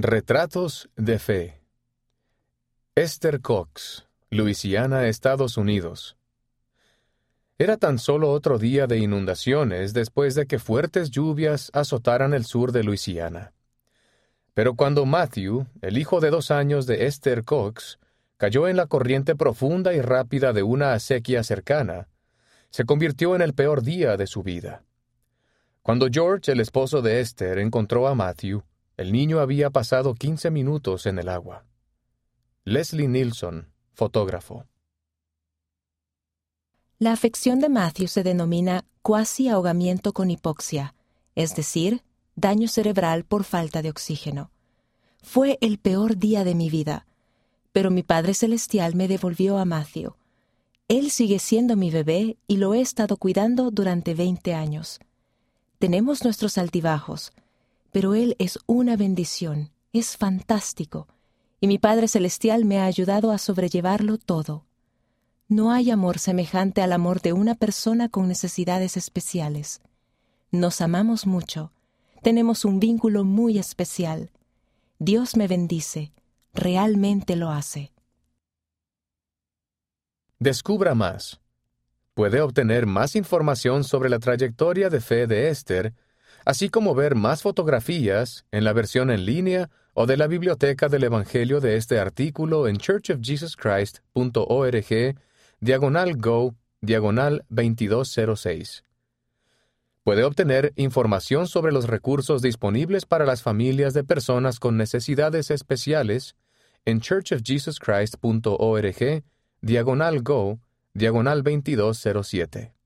Retratos de Fe Esther Cox, Luisiana, Estados Unidos. Era tan solo otro día de inundaciones después de que fuertes lluvias azotaran el sur de Luisiana. Pero cuando Matthew, el hijo de dos años de Esther Cox, cayó en la corriente profunda y rápida de una acequia cercana, se convirtió en el peor día de su vida. Cuando George, el esposo de Esther, encontró a Matthew, el niño había pasado quince minutos en el agua. Leslie Nilsson, fotógrafo. La afección de Matthew se denomina cuasi ahogamiento con hipoxia, es decir, daño cerebral por falta de oxígeno. Fue el peor día de mi vida, pero mi Padre Celestial me devolvió a Matthew. Él sigue siendo mi bebé y lo he estado cuidando durante veinte años. Tenemos nuestros altibajos, pero Él es una bendición, es fantástico, y mi Padre Celestial me ha ayudado a sobrellevarlo todo. No hay amor semejante al amor de una persona con necesidades especiales. Nos amamos mucho, tenemos un vínculo muy especial. Dios me bendice, realmente lo hace. Descubra más. Puede obtener más información sobre la trayectoria de fe de Esther así como ver más fotografías en la versión en línea o de la biblioteca del Evangelio de este artículo en churchofjesuschrist.org, diagonal go, diagonal 2206. Puede obtener información sobre los recursos disponibles para las familias de personas con necesidades especiales en churchofjesuschrist.org, diagonal go, diagonal 2207.